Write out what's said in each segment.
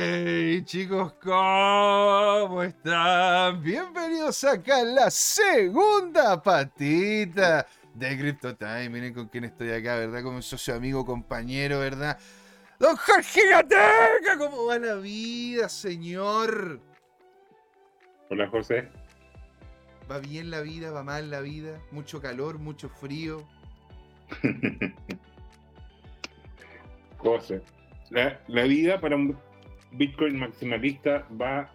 Hey chicos, ¿cómo están? Bienvenidos acá a la segunda patita de Crypto Time. Miren con quién estoy acá, ¿verdad? Como un socio amigo, compañero, ¿verdad? Don Jorge Gateca, ¿cómo va la vida, señor? Hola, José. ¿Va bien la vida? ¿Va mal la vida? ¿Mucho calor? ¿Mucho frío? José, la, la vida para un Bitcoin maximalista va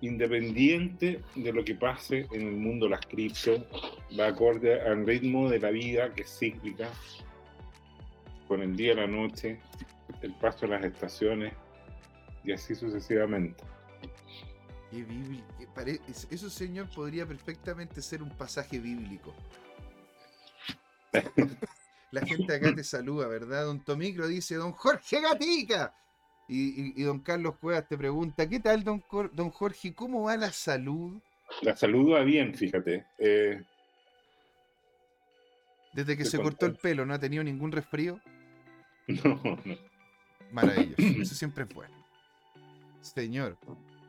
independiente de lo que pase en el mundo de las cripto, va acorde al ritmo de la vida que es cíclica, con el día y la noche, el paso de las estaciones y así sucesivamente. Qué bíblico. Eso, señor, podría perfectamente ser un pasaje bíblico. La gente acá te saluda, ¿verdad? Don Tomicro dice, don Jorge Gatica. Y, don Carlos Cuevas te pregunta, ¿qué tal, don, don Jorge? ¿Cómo va la salud? La salud va bien, fíjate. Eh, Desde que se cortó el pelo, ¿no ha tenido ningún resfrío? No, no. Maravilloso. Eso siempre es bueno. Señor,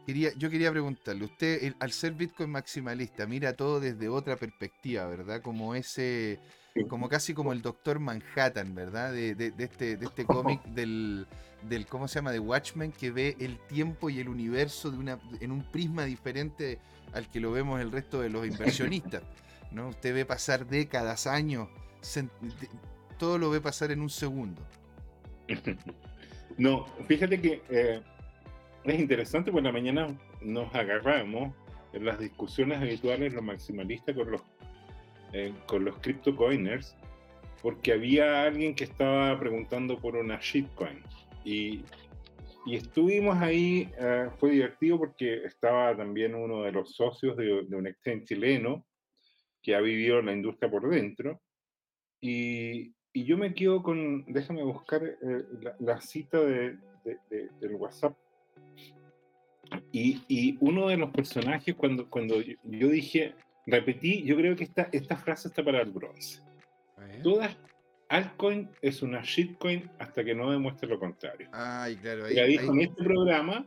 quería, yo quería preguntarle, usted, al ser Bitcoin maximalista, mira todo desde otra perspectiva, ¿verdad? Como ese, como casi como el Doctor Manhattan, ¿verdad? De, este, de este cómic del, del, ¿cómo se llama? De Watchmen, que ve el tiempo y el universo de una, en un prisma diferente al que lo vemos el resto de los inversionistas, ¿no? Usted ve pasar décadas, años, todo lo ve pasar en un segundo. No, fíjate que eh, es interesante, porque la mañana nos agarramos en las discusiones habituales, los maximalistas con los, eh, con los coiners porque había alguien que estaba preguntando por una shitcoin. Y, y estuvimos ahí, eh, fue divertido porque estaba también uno de los socios de, de un exchange chileno que ha vivido la industria por dentro. Y, y yo me quedo con, déjame buscar eh, la, cita de, del WhatsApp. Y, y, uno de los personajes, cuando, cuando yo dije, repetí, yo creo que esta, esta frase está para el bronce. Todas altcoin es una shitcoin hasta que no demuestre lo contrario. Ay, claro. Ahí, dijo en este programa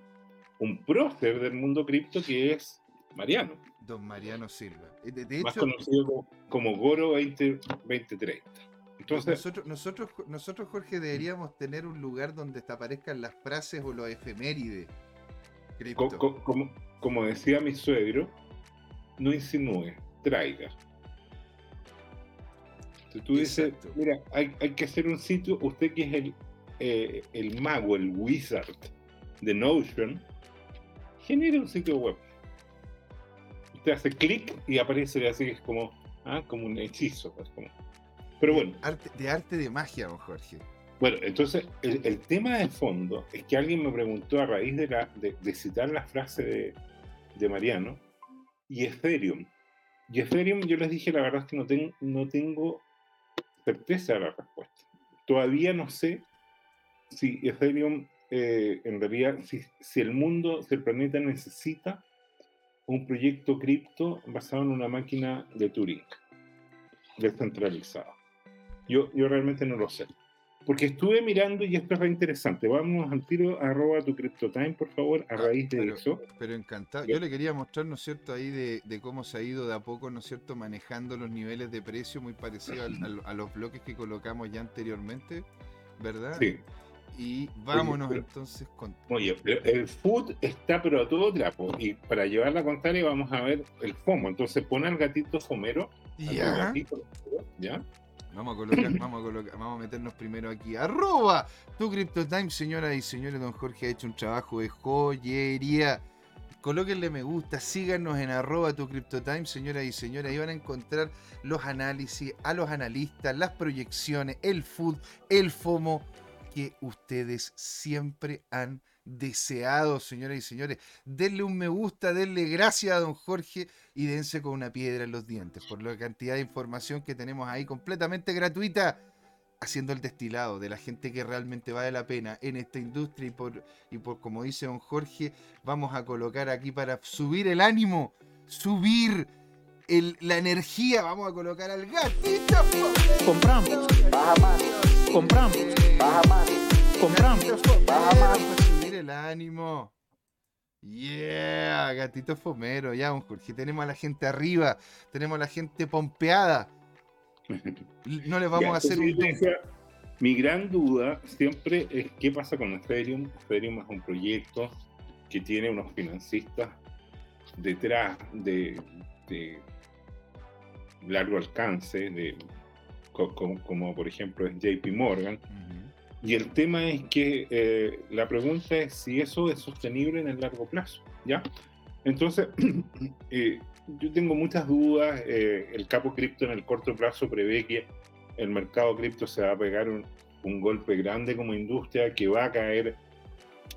un prócer del mundo cripto que es Mariano. Don Mariano Silva. De, Más conocido como, como Goro 20, 2030 nosotros, nosotros, nosotros, Jorge, deberíamos tener un lugar donde aparezcan las frases o los efemérides. como, como, decía mi suegro, no insinúe, traiga. Entonces tú dices, mira, hay, que hacer un sitio, usted que es el, eh, el mago, el wizard de Notion, genera un sitio web. Usted hace clic y aparece así, es como, ah, como un hechizo. Pues, como, pero bueno. de arte de magia, don Jorge. Bueno, entonces el, tema de fondo es que alguien me preguntó a raíz de, la, de, citar la frase de, Mariano y Ethereum. Y Ethereum yo les dije la verdad es que no, no tengo certeza de la respuesta. Todavía no sé si Ethereum eh, en realidad, si, si, el mundo, si el planeta necesita un proyecto cripto basado en una máquina de Turing descentralizada. Yo, yo realmente no lo sé. Porque estuve mirando y esto es interesante. Vamos al tiro, arroba tu CryptoTime, por favor, a ah, raíz de eso. Pero encantado. Yo le quería mostrar, ¿no es cierto?, ahí de, de, cómo se ha ido de a poco, ¿no es cierto?, manejando los niveles de precio muy parecido a los bloques que colocamos ya anteriormente, ¿verdad? Sí. Y vámonos entonces con. Oye, el food está pero a todo trapo. Y para llevar la contraria vamos a ver el FOMO. Entonces pone al gatito fomero. Ya. ¿Ya? Vamos a colocar, vamos a colocar, vamos a meternos primero aquí. Arroba tu CryptoTime, señoras y señores. Don Jorge ha hecho un trabajo de joyería. Colóquenle me gusta, síganos en arroba tu CryptoTime, señoras y señores. Ahí van a encontrar los análisis, a los analistas, las proyecciones, el food, el FOMO que ustedes siempre han deseado, señoras y señores. Denle un me gusta, denle gracias a don Jorge y dense con una piedra en los dientes por la cantidad de información que tenemos ahí completamente gratuita haciendo el destilado de la gente que realmente vale la pena en esta industria y por, y por como dice don Jorge, vamos a colocar aquí para subir el ánimo, subir la energía, vamos a colocar al gatito. Compramos, baja más, compramos, baja más, compramos, baja más. El ánimo. Yeah, gatito fomero, ya, Jorge. Tenemos a la gente arriba, tenemos a la gente pompeada. No le vamos a hacer un. mi gran duda siempre es qué pasa con Ethereum. Ethereum es un proyecto que tiene unos financistas detrás de, largo alcance, de, como, por ejemplo es JP Morgan. Y el tema es que eh, la pregunta es si eso es sostenible en el largo plazo, ¿ya? Entonces, eh, yo tengo muchas dudas. Eh, el capo cripto en el corto plazo prevé que el mercado cripto se va a pegar un, un, golpe grande como industria, que va a caer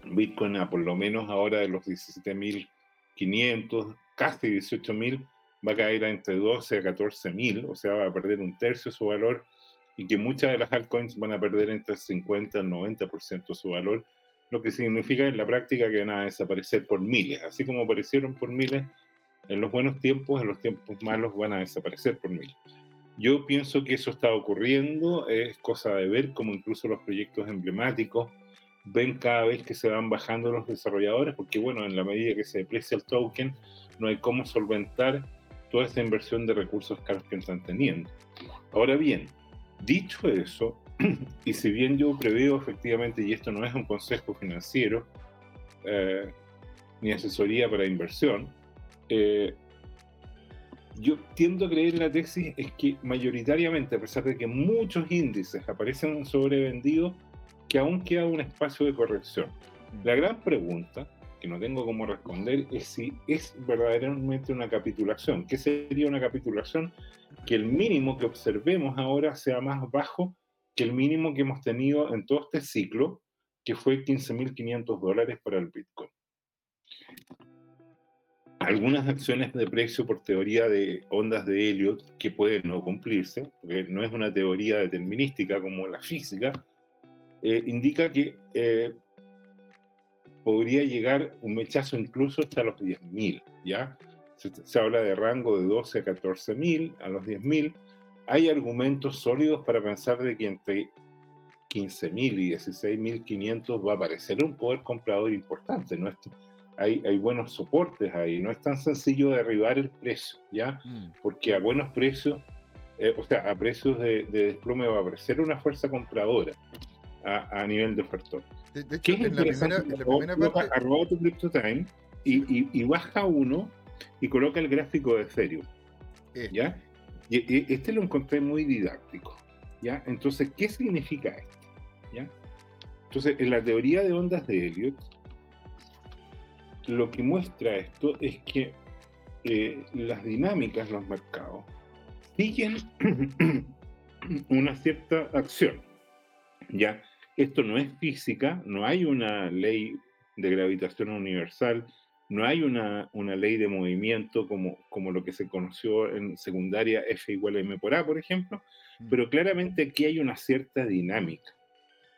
Bitcoin a por lo menos ahora de los 17.500, casi 18.000, va a caer a entre 12 a 14.000, o sea, va a perder un tercio de su valor y que muchas de las altcoins van a perder entre el 50 y el 90% de su valor, lo que significa en la práctica que van a desaparecer por miles, así como aparecieron por miles en los buenos tiempos, en los tiempos malos van a desaparecer por miles. Yo pienso que eso está ocurriendo, es cosa de ver como incluso los proyectos emblemáticos ven cada vez que se van bajando los desarrolladores, porque bueno, en la medida que se deprecia el token, no hay cómo solventar toda esa inversión de recursos caros que están teniendo. Ahora bien, Dicho eso, y si bien yo preveo efectivamente, y esto no es un consejo financiero eh, ni asesoría para inversión, eh, yo tiendo a creer en la tesis es que mayoritariamente, a pesar de que muchos índices aparecen sobrevendidos, que aún queda un espacio de corrección. La gran pregunta que no tengo cómo responder es si es verdaderamente una capitulación. ¿Qué sería una capitulación? Que el mínimo que observemos ahora sea más bajo que el mínimo que hemos tenido en todo este ciclo, que fue 15.500 dólares para el Bitcoin. Algunas acciones de precio por teoría de ondas de Elliot que pueden no cumplirse, porque no es una teoría determinística como la física, eh, indica que eh, podría llegar un mechazo incluso hasta los 10.000, ¿ya? Se, habla de rango de 12 a 14.000, a los 10.000. Hay argumentos sólidos para pensar de que entre 15.000 y 16.500 va a aparecer un poder comprador importante. ¿no? Hay, hay, buenos soportes ahí, no es tan sencillo derribar el precio, ¿ya? Mm. Porque a buenos precios, eh, o sea, a precios de, de, desplome va a aparecer una fuerza compradora a, a nivel de ofertor. De, hecho, en la, primera, en la primera parte... Arroba tu CryptoTime y, y, y, baja uno y coloca el gráfico de Ethereum. Eh. ¿Ya? Y, este lo encontré muy didáctico. ¿Ya? Entonces, ¿qué significa esto? ¿Ya? Entonces, en la teoría de ondas de Elliot, lo que muestra esto es que eh, las dinámicas, los mercados, siguen una cierta acción. ¿Ya? Esto no es física, no hay una ley de gravitación universal, no hay una, una ley de movimiento como, como lo que se conoció en secundaria F igual a M por A, por ejemplo, mm. pero claramente aquí hay una cierta dinámica.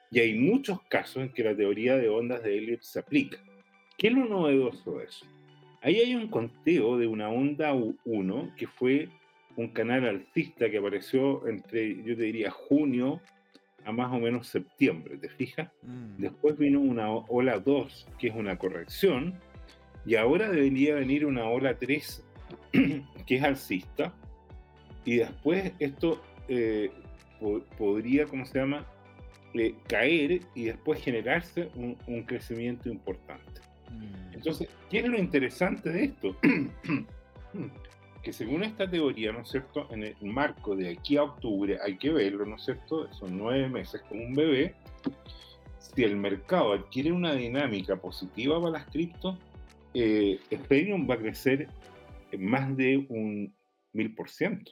Y hay muchos casos en que la teoría de ondas de Elliot se aplica. ¿Qué es lo novedoso de eso? Ahí hay un conteo de una onda 1 que fue un canal alcista que apareció entre, yo te diría, junio a más o menos septiembre, ¿te fijas? Mm. Después vino una ola 2, que es una corrección, y ahora debería venir una ola 3, que es alcista, y después esto eh, podría, ¿cómo se llama?, eh, caer y después generarse un, crecimiento importante. Mm. Entonces, ¿qué es lo interesante de esto? que según esta teoría, ¿no es cierto?, en el marco de aquí a octubre hay que verlo, ¿no es cierto?, son nueve meses como un bebé, si el mercado adquiere una dinámica positiva para las criptos, eh, Ethereum va a crecer más de un mil por ciento.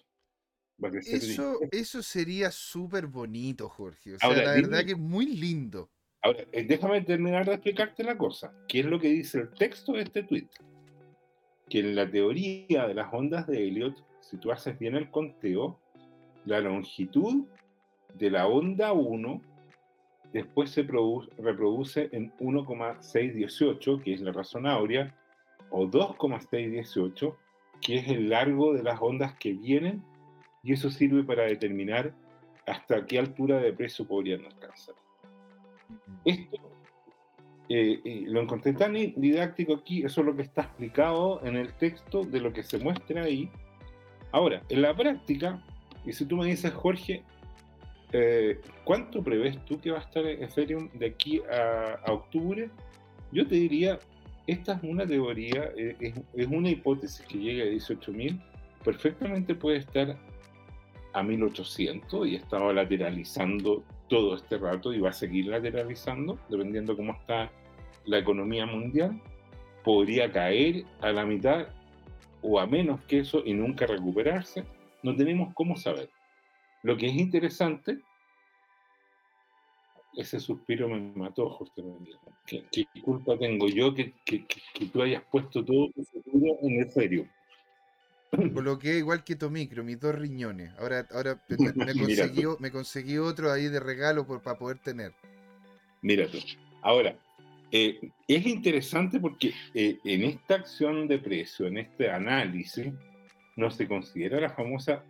Eso, eso sería súper bonito, Jorge. O sea, la verdad que es muy lindo. Ahora, eh, déjame terminar de explicarte la cosa. ¿Qué es lo que dice el texto de este tweet? Que en la teoría de las ondas de Elliot, si tú haces bien el conteo, la longitud de la onda 1 después se reproduce en 1,618, que es la razón áurea, o 2,618, que es el largo de las ondas que vienen, y eso sirve para determinar hasta qué altura de precio podrían alcanzar. Esto eh, lo encontré tan didáctico aquí, eso es lo que está explicado en el texto de lo que se muestra ahí. Ahora, en la práctica, y si tú me dices, Jorge, eh, ¿cuánto prevés tú que va a estar Ethereum de aquí a, octubre? Yo te diría, esta es una teoría, eh, es, una hipótesis que llega a 18.000, perfectamente puede estar a 1800 y estaba lateralizando todo este rato y va a seguir lateralizando, dependiendo cómo está la economía mundial, podría caer a la mitad o a menos que eso y nunca recuperarse. No tenemos cómo saber. Lo que es interesante, ese suspiro me mató, José María. ¿Qué, culpa tengo yo que, que, tú hayas puesto todo tu futuro en el serio? Coloqué igual que tu micro, mis dos riñones. Ahora, ahora me, conseguí, me conseguí otro ahí de regalo por, para poder tener. Mira tú. Ahora, eh, es interesante porque eh, en esta acción de precio, en este análisis, no se considera la famosa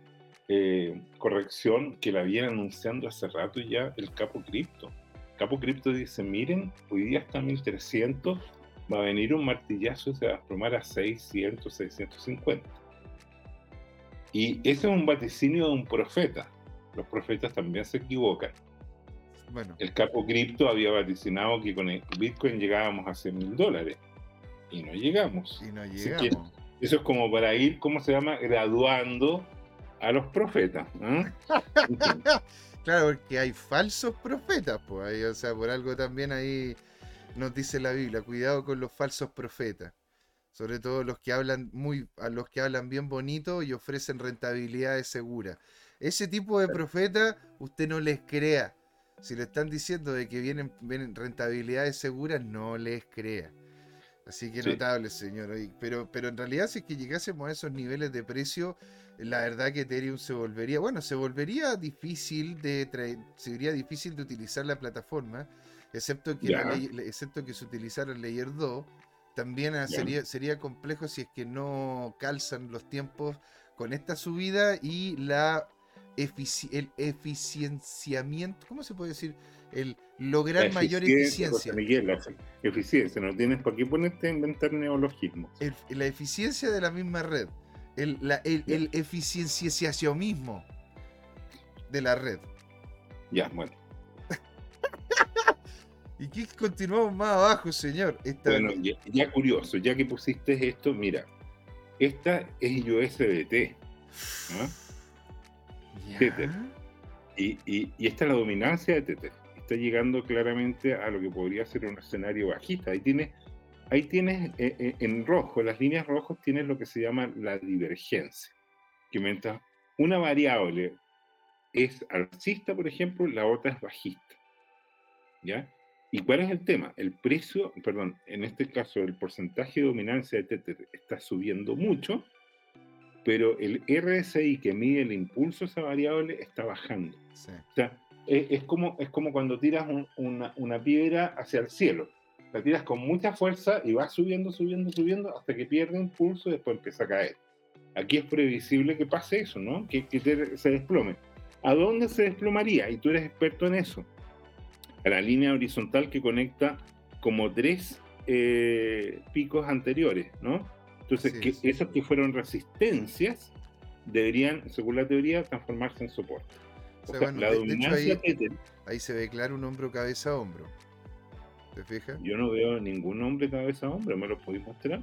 eh, corrección que la viene anunciando hace rato ya el Capo Cripto. Capo Cripto dice, miren, hoy día está 1300, va a venir un martillazo y se va a desplomar a 600, 650. Y ese es un vaticinio de un profeta. Los profetas también se equivocan. Bueno. El capo cripto había vaticinado que con el Bitcoin llegábamos a 100 mil dólares. Y no llegamos. Y no llegamos. Eso es como para ir, ¿cómo se llama? Graduando a los profetas. claro, porque hay falsos profetas, pues. o sea, por algo también ahí nos dice la Biblia, cuidado con los falsos profetas. Sobre todo los que hablan muy, a los que hablan bien bonito y ofrecen rentabilidades seguras. Ese tipo de profetas, usted no les crea. Si le están diciendo de que vienen, vienen rentabilidades seguras, no les crea. Así que notable, señor. Pero, pero en realidad, si es que llegásemos a esos niveles de precio, la verdad que Ethereum se volvería, bueno, se volvería difícil de sería difícil de utilizar la plataforma, excepto que, excepto que se utilizara el Layer 2. También sería, sería complejo si es que no calzan los tiempos con esta subida y la el eficienciamiento, ¿cómo se puede decir? El lograr mayor eficiencia. eficiencia, no tienes por qué ponerte a inventar neologismos. la eficiencia de la misma red, el, la, el, el eficienciacionismo de la red. Ya, bueno. ¿Y qué continuamos más abajo, señor? Bueno, ya, curioso, ya que pusiste esto, mira, esta es USDT. ¿no? Tether. Y, y, esta es la dominancia de Tether. Está llegando claramente a lo que podría ser un escenario bajista. Ahí tienes, ahí tienes eh, eh, en rojo, las líneas rojas tienes lo que se llama la divergencia. Que mientras una variable es alcista, por ejemplo, la otra es bajista. ¿Ya? ¿Y cuál es el tema? El precio, perdón, en este caso el porcentaje de dominancia de Tether está subiendo mucho pero el RSI que mide el impulso esa variable está bajando. O sea, es, como, es como cuando tiras una, una, piedra hacia el cielo. La tiras con mucha fuerza y va subiendo, subiendo, subiendo hasta que pierde impulso y después empieza a caer. Aquí es previsible que pase eso, ¿no? Que, que se desplome. ¿A dónde se desplomaría? Y tú eres experto en eso. A la línea horizontal que conecta como tres eh, picos anteriores, ¿no? Entonces, que esos que fueron resistencias deberían, según la teoría, transformarse en soporte. O sea, la dominancia ahí, se ve claro un hombro cabeza a hombro. ¿Te fijas? Yo no veo ningún hombre cabeza a hombro, ¿me lo podéis mostrar?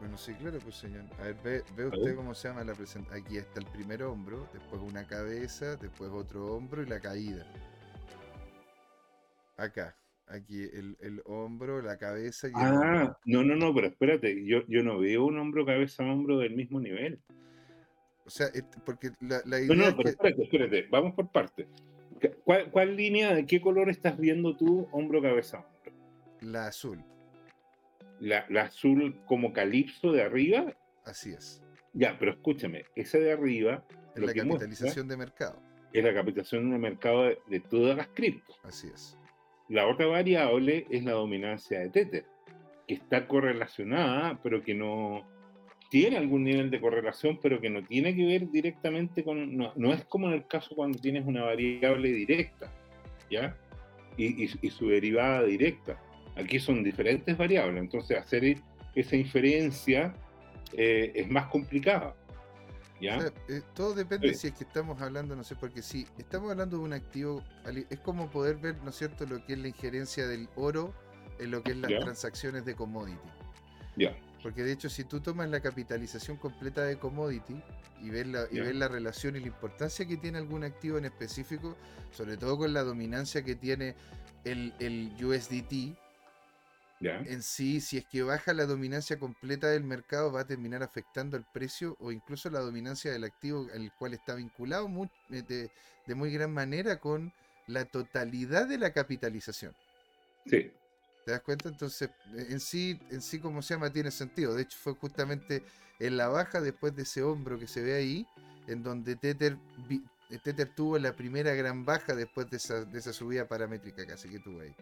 Bueno, sí, claro, pues señor. A ver, ve, ve usted cómo se llama la presentación. Aquí está el primer hombro, después una cabeza, después otro hombro y la caída. Acá aquí el, el, hombro, la cabeza y Ah, no, no, no, pero espérate, yo, yo no veo un hombro, cabeza, hombro del mismo nivel. O sea, porque la, la idea. No, no, pero espérate, espérate, vamos por partes. ¿Cuál, ¿Cuál, línea, de qué color estás viendo tú, hombro, cabeza, hombro? La azul. La, la azul como calipso de arriba. Así es. Ya, pero escúchame, esa de arriba. Es la capitalización de mercado. Es la capitalización de mercado de, de todas las criptos. Así es. La otra variable es la dominancia de Tether, que está correlacionada, pero que no tiene algún nivel de correlación, pero que no tiene que ver directamente con. No, es como en el caso cuando tienes una variable directa, ¿ya? Y, su derivada directa. Aquí son diferentes variables, entonces hacer esa inferencia eh, es más complicada. ¿Ya? Eh, todo depende si es que estamos hablando, no sé, porque si estamos hablando de un activo, es como poder ver, ¿no es cierto?, lo que es la injerencia del oro en lo que es las transacciones de commodity. Ya. Porque de hecho, si tú tomas la capitalización completa de commodity y ves la, y ves la relación y la importancia que tiene algún activo en específico, sobre todo con la dominancia que tiene el, el USDT, en sí, si es que baja la dominancia completa del mercado, va a terminar afectando el precio o incluso la dominancia del activo al cual está vinculado eh, de, de muy gran manera con la totalidad de la capitalización. Sí. ¿Te das cuenta? Entonces, en sí, en sí, como se llama, tiene sentido. De hecho, fue justamente en la baja, después de ese hombro que se ve ahí, en donde Tether, Tether tuvo la primera gran baja después de esa, de esa subida paramétrica casi que tuvo ahí,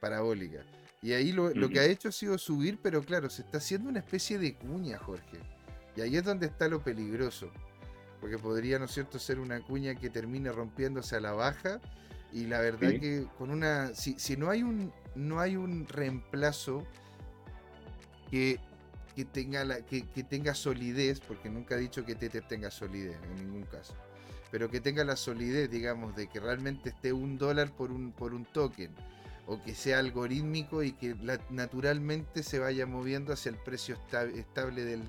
parabólica. Y ahí lo, lo, que ha hecho ha sido subir, pero claro, se está haciendo una especie de cuña, Jorge. Y ahí es donde está lo peligroso. Porque podría, ¿no es cierto?, ser una cuña que termine rompiéndose a la baja. Y la verdad que con una. Si, si no hay un, no hay un reemplazo que, tenga la, que, tenga solidez, porque nunca he dicho que Tether tenga solidez en ningún caso, pero que tenga la solidez, digamos, de que realmente esté un dólar por un, por un token, o que sea algorítmico y que naturalmente se vaya moviendo hacia el precio estable del,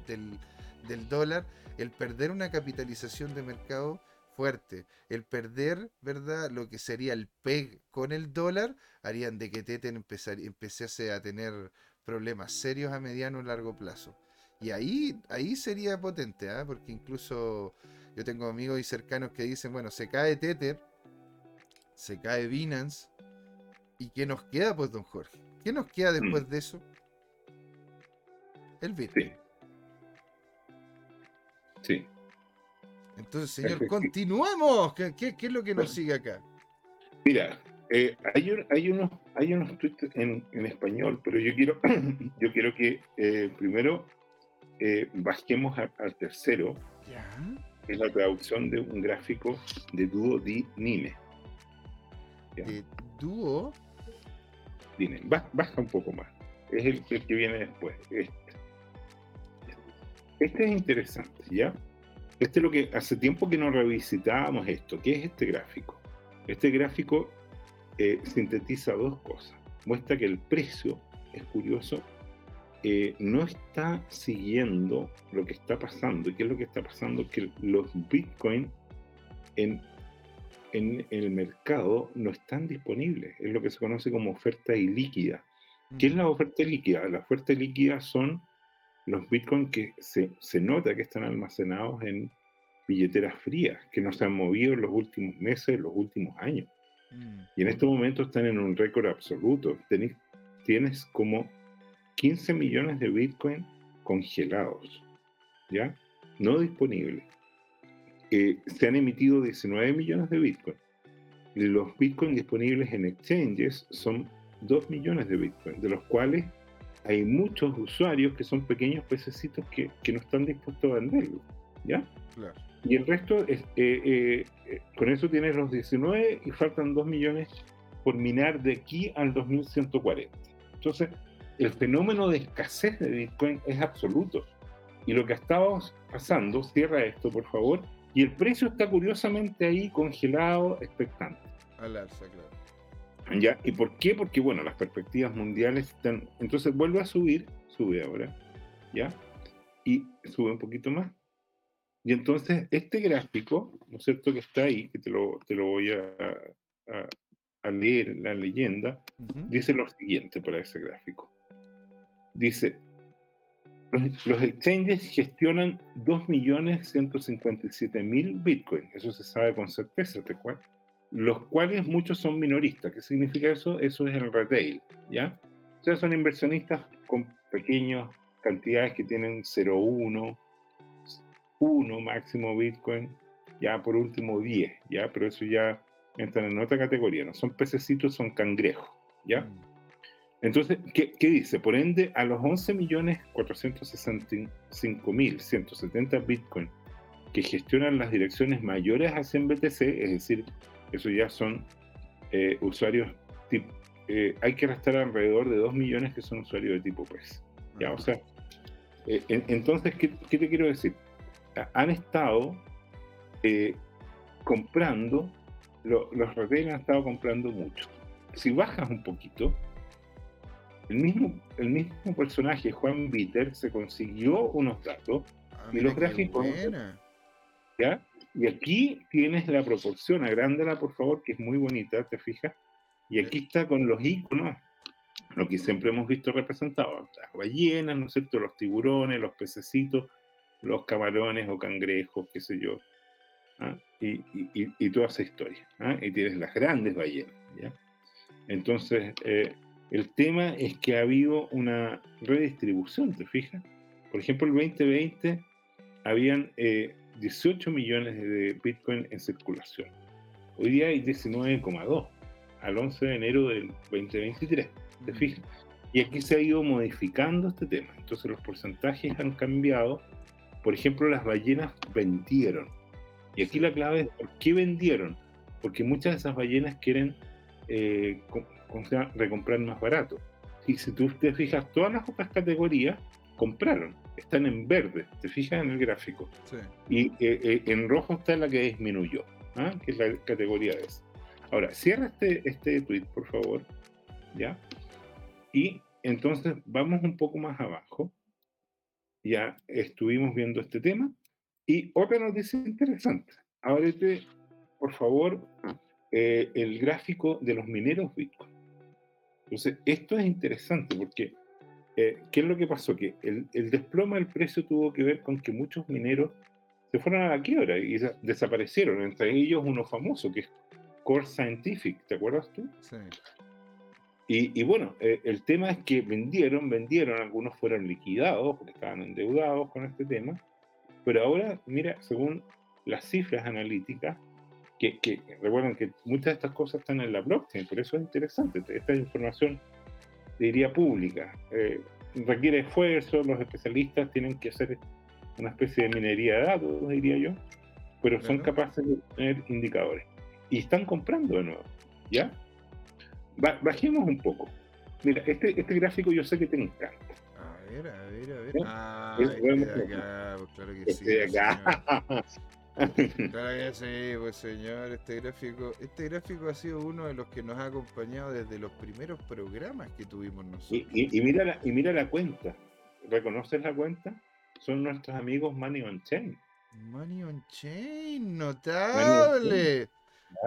del dólar, el perder una capitalización de mercado fuerte. El perder, ¿verdad? Lo que sería el PEG con el dólar, harían de que Tether empezase a tener problemas serios a mediano y largo plazo. Y ahí, ahí sería potente, ¿ah? porque incluso yo tengo amigos y cercanos que dicen, bueno, se cae Tether, se cae Binance, ¿y qué nos queda, pues, don Jorge? ¿Qué nos queda mm. después de eso? El Bitcoin. sí. Entonces, señor, continuemos. ¿Qué, es lo que nos sigue acá? Mira, eh, hay, hay, unos, hay unos tweets en, español, pero yo quiero, yo quiero que eh, primero eh, bajemos al tercero. Es la traducción de un gráfico de Duo Di Nime. ¿De Duo? Baja un poco más. Es el, el que viene después. Este. este es interesante, ¿ya? Este es lo que hace tiempo que no revisitábamos esto. ¿Qué es este gráfico? Este gráfico eh, sintetiza dos cosas. Muestra que el precio, es curioso, eh, no está siguiendo lo que está pasando. ¿Y qué es lo que está pasando? Que los Bitcoin en, en, el mercado no están disponibles. Es lo que se conoce como oferta ilíquida. ¿Qué es la oferta líquida? La oferta líquida son los bitcoins que se, se, nota que están almacenados en billeteras frías, que no se han movido en los últimos meses, los últimos años. Mm. Y en estos momentos están en un récord absoluto. tienes como 15 millones de bitcoins congelados, ¿ya? No disponibles. Eh, se han emitido 19 millones de bitcoins. Los bitcoins disponibles en exchanges son 2 millones de bitcoins, de los cuales hay muchos usuarios que son pequeños pececitos que, que no están dispuestos a venderlo. ¿Ya? Y el resto, es, eh, eh, eh, con eso tienes los 19 y faltan 2 millones por minar de aquí al 2140. Entonces, el fenómeno de escasez de Bitcoin es absoluto. Y lo que estamos pasando, cierra esto por favor, y el precio está curiosamente ahí congelado, expectante. Al alza, claro. ¿Ya? ¿Y por qué? Porque, bueno, las perspectivas mundiales están... Entonces vuelve a subir, sube ahora, ¿ya? Y sube un poquito más. Y entonces este gráfico, ¿no es cierto?, que está ahí, que te lo, te lo voy a, a, leer, la leyenda, dice lo siguiente para ese gráfico. Dice, los, exchanges gestionan 2.157.000 bitcoins, eso se sabe con certeza, ¿te los cuales muchos son minoristas. ¿Qué significa eso? Eso es el retail, ¿ya? O sea, son inversionistas con pequeñas cantidades que tienen 0,1, 1 máximo Bitcoin, ya por último 10, ¿ya? Pero eso ya entra en otra categoría, no son pececitos, son cangrejos, ¿ya? Mm. Entonces, ¿qué, ¿qué, dice? Por ende, a los 11.465.170 Bitcoin que gestionan las direcciones mayores hacia BTC, es decir, eso ya son eh, usuarios eh, hay que restar alrededor de 2 millones que son usuarios de tipo PES. ¿ya? O sea, eh, entonces, ¿qué, te quiero decir? Han estado comprando, los retailers han estado comprando mucho. Si bajas un poquito, el mismo, el mismo personaje, Juan Bitter, se consiguió unos datos ah, y los gráficos. ¿Ya? Y aquí tienes la proporción, agrándala por favor, que es muy bonita, ¿te fijas? Y aquí está con los iconos, lo que siempre hemos visto representado, las ballenas, ¿no es cierto? Los tiburones, los pececitos, los camarones o cangrejos, qué sé yo. ¿ah? Y, y, y, toda esa historia. ¿ah? Y tienes las grandes ballenas, ¿ya? Entonces, eh, el tema es que ha habido una redistribución, ¿te fijas? Por ejemplo, el 2020 habían 18 eh, millones de Bitcoin en circulación. Hoy día hay 19,2 al 11 de enero del 2023, ¿te fijas? Y aquí se ha ido modificando este tema. Entonces los porcentajes han cambiado. Por ejemplo, las ballenas vendieron. Y aquí la clave es por qué vendieron. Porque muchas de esas ballenas quieren eh, recomprar más barato. Y si tú te fijas, todas las otras categorías compraron, están en verde, te fijas en el gráfico. Y eh, eh, en rojo está la que disminuyó, ¿ah? que es la categoría de. Ahora, cierra este, este tweet, por favor. ¿Ya? Y entonces vamos un poco más abajo. Ya estuvimos viendo este tema. Y otra noticia interesante. Ábrete, por favor, eh, el gráfico de los mineros Bitcoin. Entonces, esto es interesante porque, eh, ¿qué es lo que pasó? Que el, el, desploma del precio tuvo que ver con que muchos mineros se fueron a la quiebra y desaparecieron, entre ellos uno famoso que es Core Scientific, ¿te acuerdas tú? Sí. Y, y bueno, eh, el tema es que vendieron, vendieron, algunos fueron liquidados porque estaban endeudados con este tema, pero ahora, mira, según las cifras analíticas, que, recuerden que muchas de estas cosas están en la blockchain, por eso es interesante. Esta información, diría, pública. Eh, requiere esfuerzo, los especialistas tienen que hacer una especie de minería de datos, diría yo, pero son capaces de tener indicadores. Y están comprando de nuevo, ¿ya? bajemos un poco. Mira, este, este gráfico yo sé que te encanta. A ver, a ver, a ver. Ah, este acá, pues, claro que sí. acá. Claro que sí, pues señor, este gráfico, este gráfico ha sido uno de los que nos ha acompañado desde los primeros programas que tuvimos nosotros. Y, mira, la, y mira la cuenta. ¿Reconoces la cuenta? Son nuestros amigos Money on Chain. Money on Chain, notable.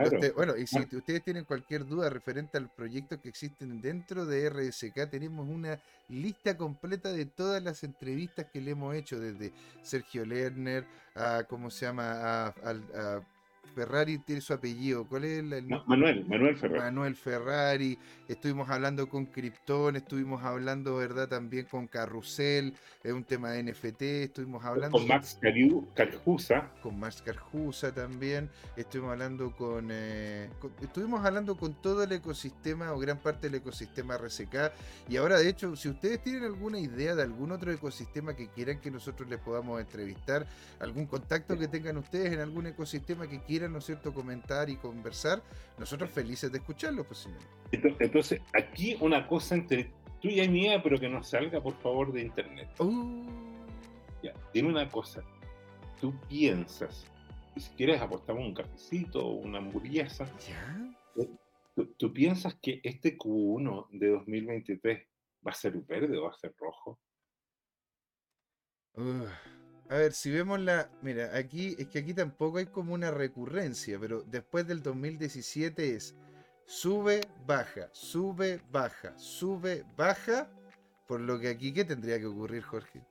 Este, bueno, y si ah. ustedes tienen cualquier duda referente al proyecto que existen dentro de RSK, tenemos una lista completa de todas las entrevistas que le hemos hecho, desde Sergio Lerner a, ¿cómo se llama?, a, a Ferrari tiene su apellido. ¿Cuál es el, Manuel, Manuel Ferrari. Manuel Ferrari. Estuvimos hablando con Krypton, estuvimos hablando, ¿verdad? También con Carrusel, es un tema de NFT. Estuvimos hablando con Max Carjusa. Con Max Carjusa también. Estuvimos hablando eh, con, Estuvimos hablando con todo el ecosistema o gran parte del ecosistema RCK. Y ahora, de hecho, si ustedes tienen alguna idea de algún otro ecosistema que quieran que nosotros les podamos entrevistar, algún contacto que tengan ustedes en algún ecosistema que quieran ¿no es cierto?, comentar y conversar, nosotros felices de escucharlo, pues señor. Entonces, aquí una cosa entre tú y mía, pero que no salga, por favor, de internet. Uh. Ya, dime una cosa. Tú piensas, y si quieres apostamos un cafecito o una hamburguesa. ¿Ya? Eh, ¿Tú, piensas que este Q1 de 2023 va a ser verde o va a ser rojo? A ver, si vemos la. Mira, aquí es que aquí tampoco hay como una recurrencia, pero después del 2017 es sube, baja, sube, baja, sube, baja. Por lo que aquí, ¿qué tendría que ocurrir, Jorge?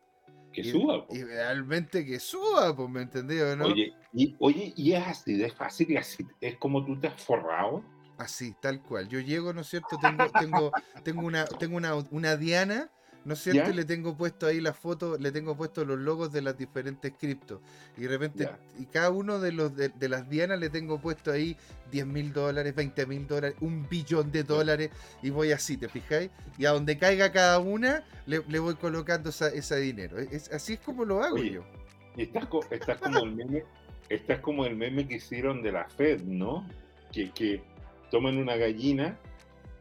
Que suba. Y realmente que suba, pues, ¿me entendió, no? Oye y, oye, y es así, es fácil y así, es como tú te has forrado. Así, tal cual. Yo llego, ¿no es cierto? Tengo, tengo, tengo una, tengo una, una diana ¿No es cierto? Le tengo puesto ahí la foto, le tengo puesto los logos de las diferentes criptos. Y de repente, y cada uno de los de, las dianas le tengo puesto ahí 10 mil dólares, 20 mil dólares, un billón de dólares. Y voy así, ¿te fijáis? Y a donde caiga cada una, le, voy colocando ese dinero. Es, así es como lo hago yo. Y estás, estás como el meme, estás como el meme que hicieron de la Fed, ¿no? Que, que toman una gallina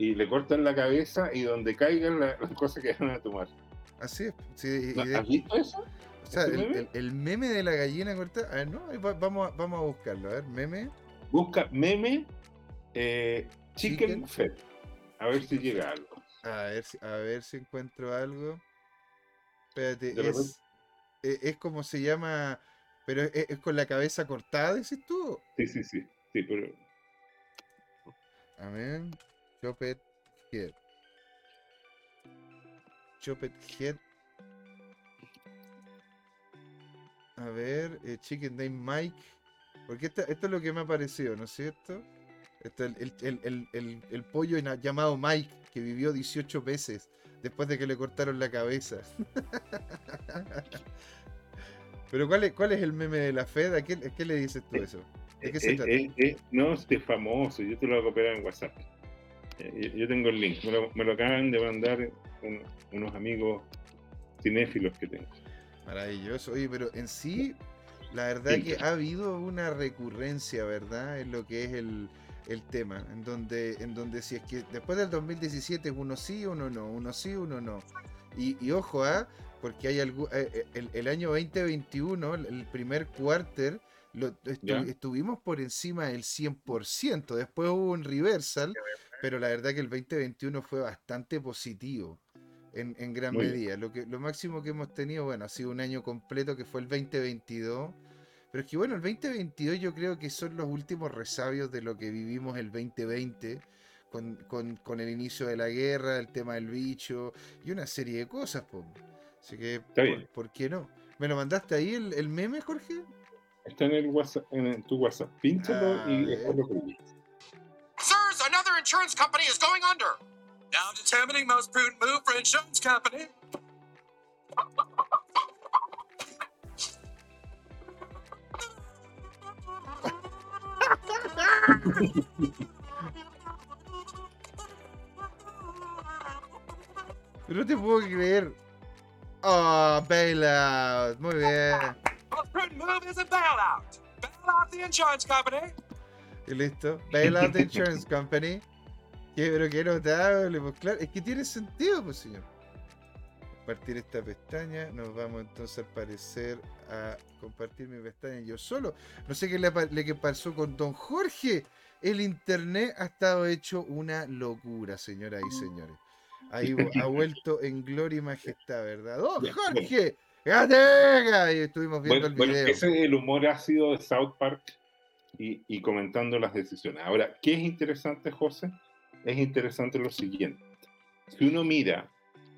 y le cortan la cabeza y donde caigan las cosas que van a tomar. Así es. ¿Has visto eso? O sea, el meme? de la gallina corta. A ver, no, vamos, a, vamos a buscarlo. A ver, meme. Busca meme eh, chicken, Fed. A ver si llega algo. A ver, si, a ver si encuentro algo. Espérate, es, e, es, como se llama. Pero es, con la cabeza cortada, dices tú. Sí, sí, sí. Sí, pero. A ver. Chopet Head. Chopet Head. A ver, eh, Chicken Name Mike. Porque esto, es lo que me ha parecido, ¿no es cierto? Esto, el, pollo llamado Mike, que vivió 18 veces después de que le cortaron la cabeza. Pero ¿cuál es, ¿cuál es el meme de la Fed? ¿A qué, le dices tú eso? ¿De qué se trata? no, este famoso, yo te lo voy a copiar en WhatsApp. Eh, yo, tengo el link, me lo, acaban de mandar unos amigos cinéfilos que tengo. Maravilloso, oye, pero en sí, la verdad que ha habido una recurrencia, ¿verdad? En lo que es el, tema, en donde, en donde si es que después del 2017 uno sí, uno no, uno sí, uno no. Y, ojo, ¿ah? Porque hay algo, eh, eh, el, año 2021, el primer cuarter, lo, estuvimos por encima del 100%, después hubo un reversal, pero la verdad que el 2021 fue bastante positivo en, gran medida. Lo, que, lo máximo que hemos tenido, bueno, ha sido un año completo que fue el 2022. Pero es que bueno, el 2022 yo creo que son los últimos resabios de lo que vivimos el 2020. Con, el inicio de la guerra, el tema del bicho y una serie de cosas. Así que, por, qué no? ¿Me lo mandaste ahí el, meme, Jorge? Está en, el WhatsApp, en tu WhatsApp. Pínchalo y lo Sirs, another insurance company is going under. Now determining most prudent move for insurance company. No te puedo creer. Oh, bailout. Muy bien. Most prudent move is a bailout. Bailout the insurance company. Y listo. Bailout insurance company. pero qué notable, pues claro, es que tiene sentido, pues señor. Compartir esta pestaña, nos vamos entonces al parecer a compartir mi pestaña yo solo. No sé qué le, le pasó con don Jorge. El internet ha estado hecho una locura, señoras y señores. Ahí ha vuelto en gloria y majestad, ¿verdad? ¡Don Jorge! ¡Gatega! Y estuvimos viendo el video. ese es el humor ácido de South Park y, y comentando las decisiones. Ahora, ¿qué es interesante, José? es interesante lo siguiente. Si uno mira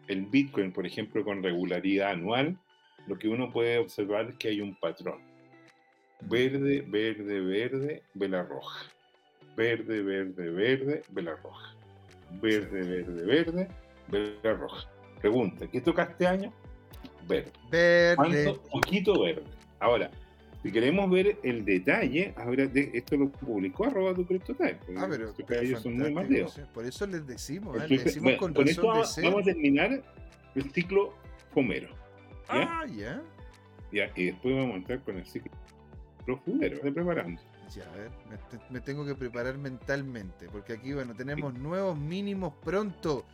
el Bitcoin, por ejemplo, con regularidad anual, lo que uno puede observar es que hay un patrón. Verde, verde, verde, vela roja. Verde, verde, verde, vela roja. Verde, verde, verde, vela roja. Pregunta, ¿qué toca este año? Verde. Verde. ¿Cuánto? Poquito verde. Ahora, si queremos ver el detalle, ahora esto lo publicó arroba tu CryptoTime. Ah, pero, son muy mateos. Por eso les decimos, ¿eh? les decimos con, con esto vamos, a terminar el ciclo fomero. Ah, ya. Ya, y después vamos a entrar con el ciclo fumero, de preparando. Ya, a ver, me, tengo que preparar mentalmente, porque aquí, bueno, tenemos nuevos mínimos pronto.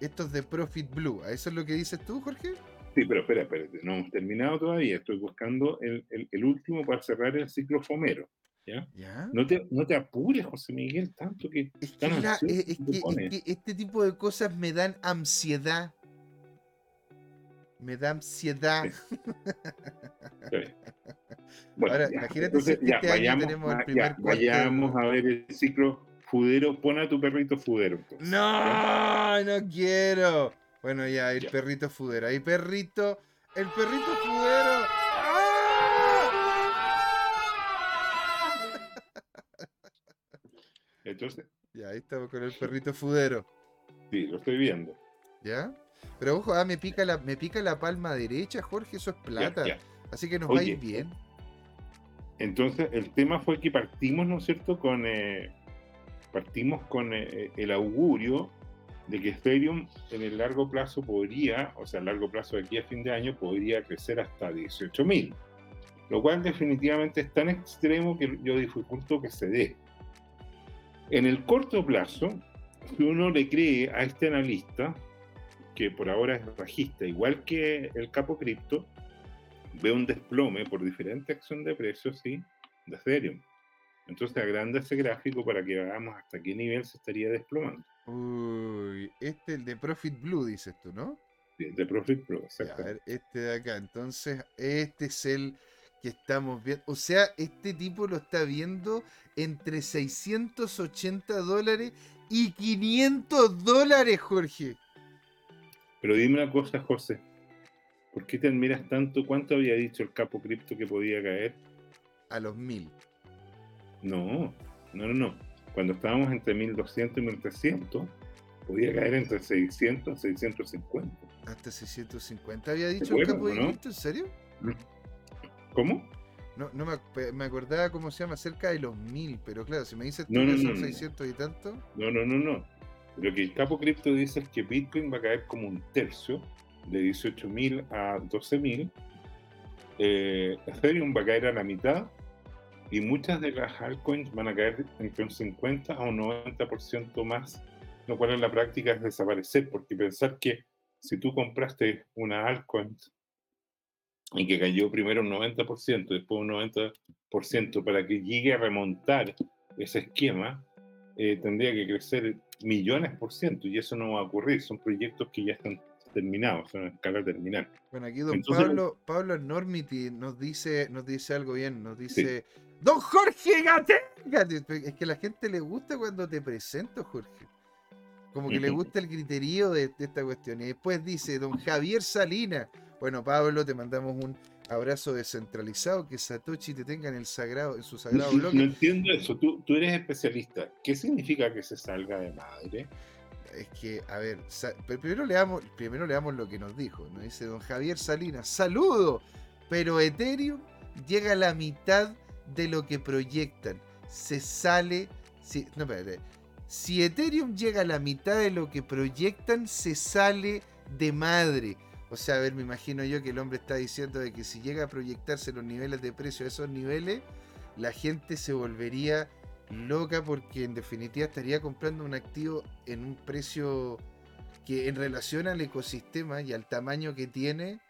Estos de Profit Blue. ¿A eso es lo que dices tú, Jorge? Sí, pero espera, espera, no hemos terminado todavía. Estoy buscando el, el, último para cerrar el ciclo fomero. ¿ya? No, te, no te apures, José Miguel, tanto que. Es que, este tipo de cosas me dan ansiedad. Me da ansiedad. Bueno, Ahora, imagínate si este año tenemos el primer Vayamos a ver el ciclo fudero. Pon a tu perrito fudero. No, no quiero. Bueno, ya, el perrito fudero. Ahí, perrito. El perrito fudero. Entonces. Ya, ahí estamos con el perrito fudero. Sí, lo estoy viendo. ¿Ya? Pero ojo, ah, me pica la, me pica la palma derecha, Jorge, eso es plata. Así que nos va a ir bien. Entonces, el tema fue que partimos, ¿no es cierto?, con eh, partimos con eh, el augurio de que Ethereum en el largo plazo podría, o sea, a largo plazo de aquí a fin de año, podría crecer hasta 18.000. Lo cual definitivamente es tan extremo que yo dificulto que se dé. En el corto plazo, si uno le cree a este analista, que por ahora es bajista, igual que el capo cripto, ve un desplome por diferente acción de precios, ¿sí? De Ethereum. Entonces agranda ese gráfico para que veamos hasta qué nivel se estaría desplomando. Uy, este es el de Profit Blue, dices tú, ¿no? Sí, de Profit Blue, exacto. este de acá, entonces, este es el que estamos viendo. O sea, este tipo lo está viendo entre 680 dólares y 500 dólares, Jorge. Pero dime una cosa, José. ¿Por qué te admiras tanto? ¿Cuánto había dicho el capo cripto que podía caer? A los mil. No, no, no, no. Cuando estábamos entre 1200 y 1300, podía caer entre 600 y 650. Hasta 650 había dicho el capo cripto, ¿en serio? ¿Cómo? No, no me, me, acordaba cómo se llama, cerca de los mil, pero claro, si me dices tú que son 600 y tanto. No, no, no, no. Lo que el capo cripto dice es que Bitcoin va a caer como un tercio, de 18.000 a 12.000. Eh, Ethereum va a caer a la mitad y muchas de las altcoins van a caer entre un 50 a un 90% más, lo cual en la práctica es desaparecer, porque pensar que si tú compraste una altcoin y que cayó primero un 90%, después un 90%, para que llegue a remontar ese esquema, eh, tendría que crecer millones por ciento y eso no va a ocurrir. Son proyectos que ya están terminados, son a escala terminal. Bueno, aquí don Pablo, Pablo Normity nos dice, nos dice algo bien, nos dice, Don Jorge Gatenga. Es que a la gente le gusta cuando te presento, Jorge. Como que le gusta el criterio de, esta cuestión. Y después dice, don Javier Salina. Bueno, Pablo, te mandamos un abrazo descentralizado, que Satoshi te tenga en el sagrado, en su sagrado bloque. No entiendo eso, tú, tú eres especialista. ¿Qué significa que se salga de madre? Es que, a ver, primero leamos, primero leamos lo que nos dijo. Nos dice don Javier Salinas, saludo, pero Ethereum llega a la mitad de lo que proyectan. Se sale. Si, no, espérate. Si Ethereum llega a la mitad de lo que proyectan, se sale de madre. O sea, a ver, me imagino yo que el hombre está diciendo de que si llega a proyectarse los niveles de precio a esos niveles, la gente se volvería loca porque en definitiva estaría comprando un activo en un precio que en relación al ecosistema y al tamaño que tiene,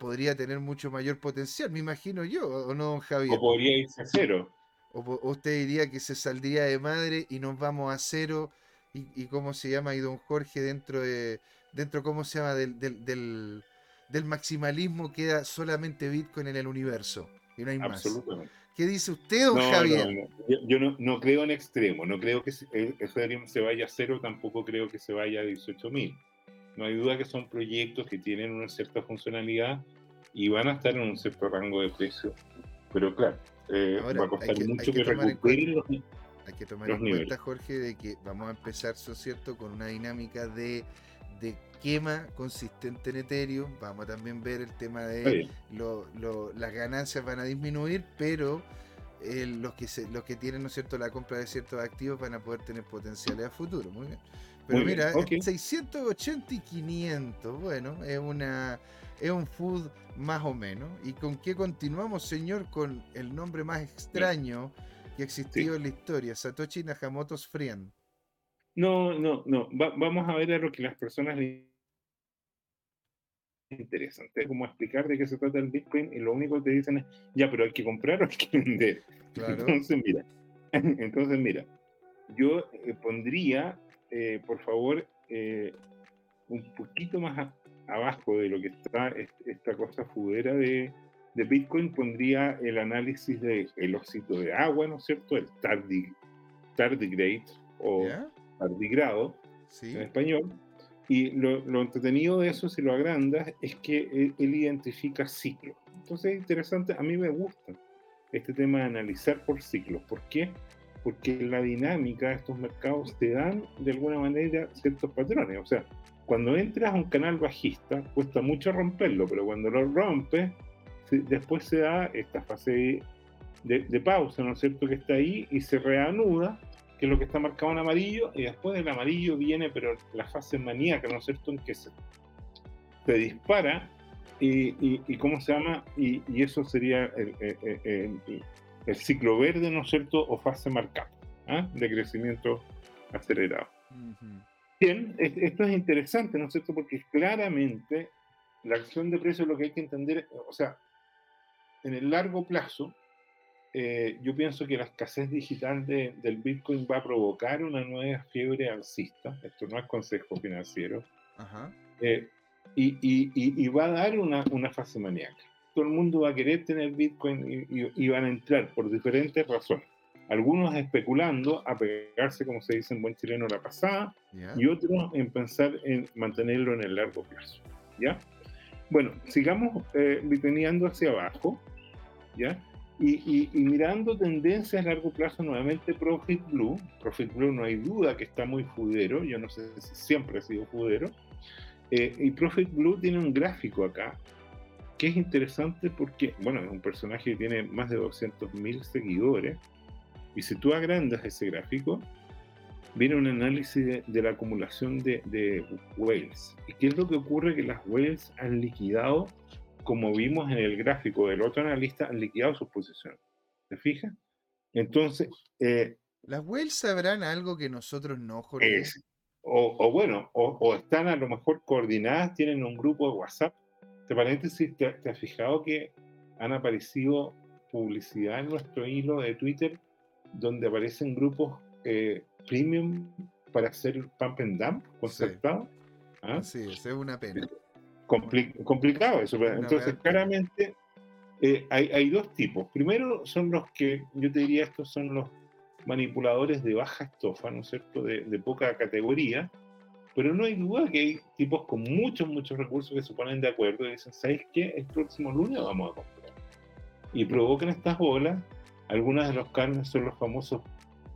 podría tener mucho mayor potencial, me imagino yo, ¿o no, don Javier? O podría irse a cero. O, usted diría que se saldría de madre y nos vamos a cero, y, cómo se llama, y don Jorge dentro de, dentro, ¿cómo se llama? Del, del, maximalismo queda solamente Bitcoin en el universo, y no hay más. Absolutamente. ¿Qué dice usted, don Javier? Yo, no, no, creo en extremo, no creo que Ethereum se vaya a cero, tampoco creo que se vaya a 18.000 no hay duda que son proyectos que tienen una cierta funcionalidad y van a estar en un cierto rango de precio. Pero claro, eh, va a costar mucho que, recuperen los Hay que tomar en cuenta, Jorge, de que vamos a empezar, ¿so cierto?, con una dinámica de, de quema consistente en Ethereum. Vamos a también ver el tema de lo, las ganancias van a disminuir, pero eh, los, que se, los que tienen, ¿no es cierto?, la compra de ciertos activos van a poder tener potenciales a futuro. Muy bien. Pero mira, 680 y 500, bueno, es una es un food más o menos. ¿Y con qué continuamos, señor? Con el nombre más extraño que ha existido en la historia, Satoshi Nakamoto's Friend. No, no, no. vamos a ver a lo que las personas les interesante, como explicar de qué se trata el Bitcoin y lo único que te dicen es, ya, pero hay que comprar o hay que vender. Entonces, mira, entonces, mira, yo eh, pondría eh, por favor, eh, un poquito más abajo de lo que está esta cosa fudera de, Bitcoin, pondría el análisis del el óxido de agua, ¿no es cierto? El tardigrade o tardigrado en español. Y lo, entretenido de eso, si lo agrandas, es que él, él identifica ciclos. Entonces es interesante, a mí me gusta este tema de analizar por ciclos. ¿Por qué? porque la dinámica de estos mercados te dan de alguna manera ciertos patrones. O sea, cuando entras a un canal bajista, cuesta mucho romperlo, pero cuando lo rompes, después se da esta fase de, pausa, ¿no es cierto?, que está ahí y se reanuda, que es lo que está marcado en amarillo, y después del amarillo viene, pero la fase maníaca, ¿no es cierto?, en que se, dispara y, cómo se llama, y, eso sería el ciclo verde, ¿no es cierto?, o fase marcada ¿ah? de crecimiento acelerado. Bien, esto es interesante, ¿no es cierto? Porque claramente la acción de precios lo que hay que entender, o sea, en el largo plazo, eh, yo pienso que la escasez digital del Bitcoin va a provocar una nueva fiebre alcista. Esto no es consejo financiero. Eh, y, va a dar una, fase maníaca. Todo el mundo va a querer tener Bitcoin y, van a entrar por diferentes razones. Algunos especulando a pegarse, como se dice en buen chileno, la pasada, y otros en pensar en mantenerlo en el largo plazo. ¿ya? Bueno, sigamos eh, hacia abajo. ¿ya? Y, mirando tendencias a largo plazo, nuevamente Profit Blue. Profit Blue no hay duda que está muy fudero, yo no sé si siempre ha sido fudero. Eh, y Profit Blue tiene un gráfico acá que es interesante porque, bueno, es un personaje que tiene más de 200.000 seguidores. Y si tú agrandas ese gráfico, viene un análisis de, la acumulación de, de whales. ¿Y qué es lo que ocurre? Que las whales han liquidado como vimos en el gráfico del otro analista, han liquidado sus posiciones. ¿Te fijas? Entonces... Eh, ¿Las whales sabrán algo que nosotros no, Jorge? o, bueno, o, están a lo mejor coordinadas, tienen un grupo de WhatsApp. Te paréntesis, ¿te, has fijado que han aparecido publicidad en nuestro hilo de Twitter donde aparecen grupos eh, premium para hacer pump and dump concertado? ¿Ah? Sí, eso es una pena complicado eso. Entonces, claramente eh, hay, dos tipos. Primero son los que, yo te diría, estos son los manipuladores de baja estofa, ¿no es cierto?, de, poca categoría, pero no hay duda que hay tipos con muchos, muchos recursos que se ponen de acuerdo y dicen, ¿sabes qué? El próximo lunes vamos a comprar. Y provocan estas bolas. Algunas de los carnes son los famosos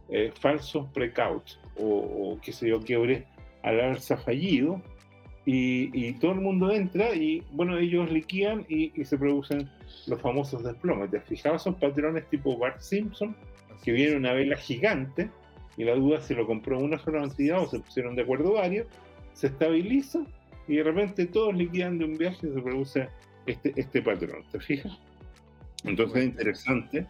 eh, falsos precauts o, o, qué sé yo, quiebres al alza fallido, y, todo el mundo entra y, bueno, ellos liquidan y, se producen los famosos desplomes. ¿Te? Son patrones tipo Bart Simpson, que viene una vela gigante y la duda si lo compró una sola entidad o se pusieron de acuerdo varios, se estabiliza y de repente todos liquidan de un viaje y se produce este, este patrón. ¿Te fijas? Entonces es interesante,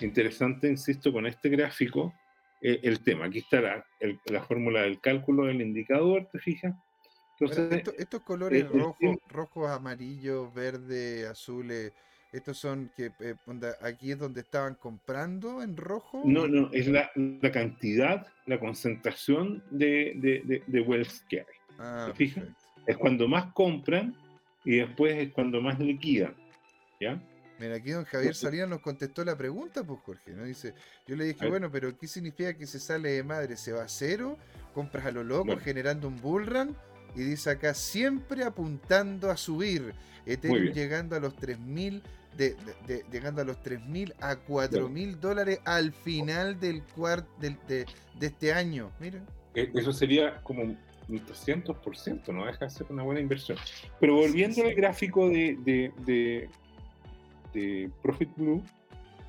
interesante, insisto, con este gráfico eh, el tema. Aquí está la, la fórmula del cálculo del indicador, ¿te fijas? estos colores eh, rojos, rojo, amarillos, verde, azules, estos son que eh, aquí es donde estaban comprando en rojo. No, no, es la, cantidad, la concentración de, de, de, wealth que hay. Ah, Es cuando más compran y después es cuando más liquidan. ¿Ya? Mira, aquí don Javier Salinas nos contestó la pregunta, pues Jorge, ¿no? Dice, yo le dije, bueno, pero ¿qué significa que se sale de madre? ¿Se va a cero? ¿Compras a lo loco generando un bullrun? Y dice acá, siempre apuntando a subir. Ethereum llegando a los 3.000, de, llegando a los 3.000 a 4.000 dólares al final del cuart de, este año. Miren. E, eso sería como un 300%, no deja de ser una buena inversión. Pero volviendo al gráfico de, de, Profit Blue,